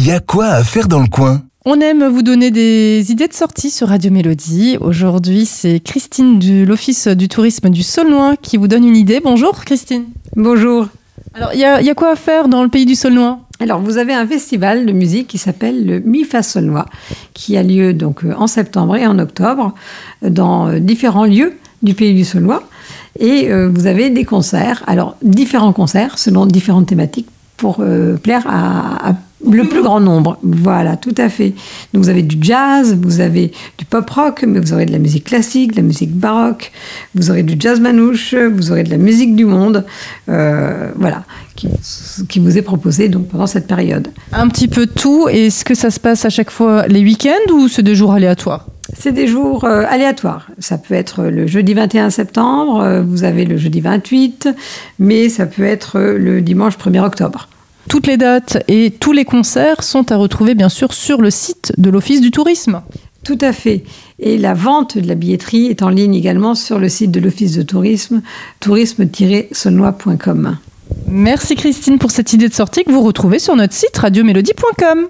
il y a quoi à faire dans le coin? On aime vous donner des idées de sortie sur Radio Mélodie. Aujourd'hui, c'est Christine de l'Office du tourisme du Saulnois qui vous donne une idée. Bonjour Christine. Bonjour. Alors, il y, a quoi à faire dans le pays du Saulnois? Alors, vous avez un festival de musique qui s'appelle le MIFA Saulnois, qui a lieu donc en septembre et en octobre dans différents lieux du pays du Saulnois. Et euh, vous avez des concerts, alors différents concerts selon différentes thématiques pour euh, plaire à, le plus grand nombre. Voilà, tout à fait. Donc vous avez du jazz, vous avez du pop rock, mais vous aurez de la musique classique, de la musique baroque, vous aurez du jazz manouche, vous aurez de la musique du monde, euh, voilà, qui, qui, vous est proposé donc pendant cette période. Un petit peu tout. Est-ce que ça se passe à chaque fois les week-ends ou c'est des jours aléatoires? C'est des jours euh, aléatoires. Ça peut être le jeudi 21 septembre, euh, vous avez le jeudi 28, mais ça peut être le dimanche 1er octobre. Toutes les dates et tous les concerts sont à retrouver bien sûr sur le site de l'Office du tourisme. Tout à fait. Et la vente de la billetterie est en ligne également sur le site de l'Office de tourisme, tourisme-saunois.com. Merci Christine pour cette idée de sortie que vous retrouvez sur notre site radiomélodie.com.